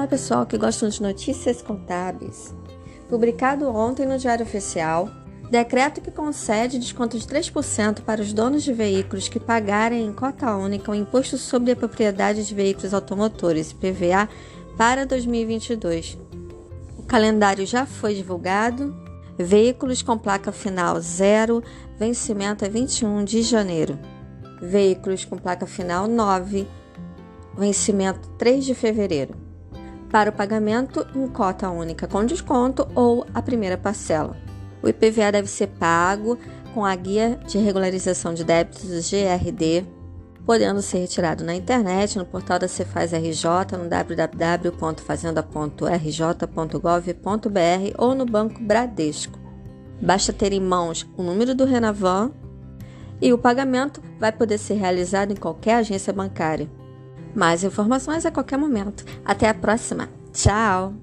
Olá, pessoal que gostam de notícias contábeis. Publicado ontem no Diário Oficial, decreto que concede desconto de 3% para os donos de veículos que pagarem em cota única o Imposto sobre a Propriedade de Veículos Automotores, PVA, para 2022. O calendário já foi divulgado. Veículos com placa final 0, vencimento é 21 de janeiro. Veículos com placa final 9, vencimento 3 de fevereiro para o pagamento em cota única com desconto ou a primeira parcela. O IPVA deve ser pago com a Guia de Regularização de Débitos GRD, podendo ser retirado na internet, no portal da Cefaz RJ, no www.fazenda.rj.gov.br ou no Banco Bradesco. Basta ter em mãos o número do Renavan e o pagamento vai poder ser realizado em qualquer agência bancária. Mais informações a qualquer momento. Até a próxima. Tchau!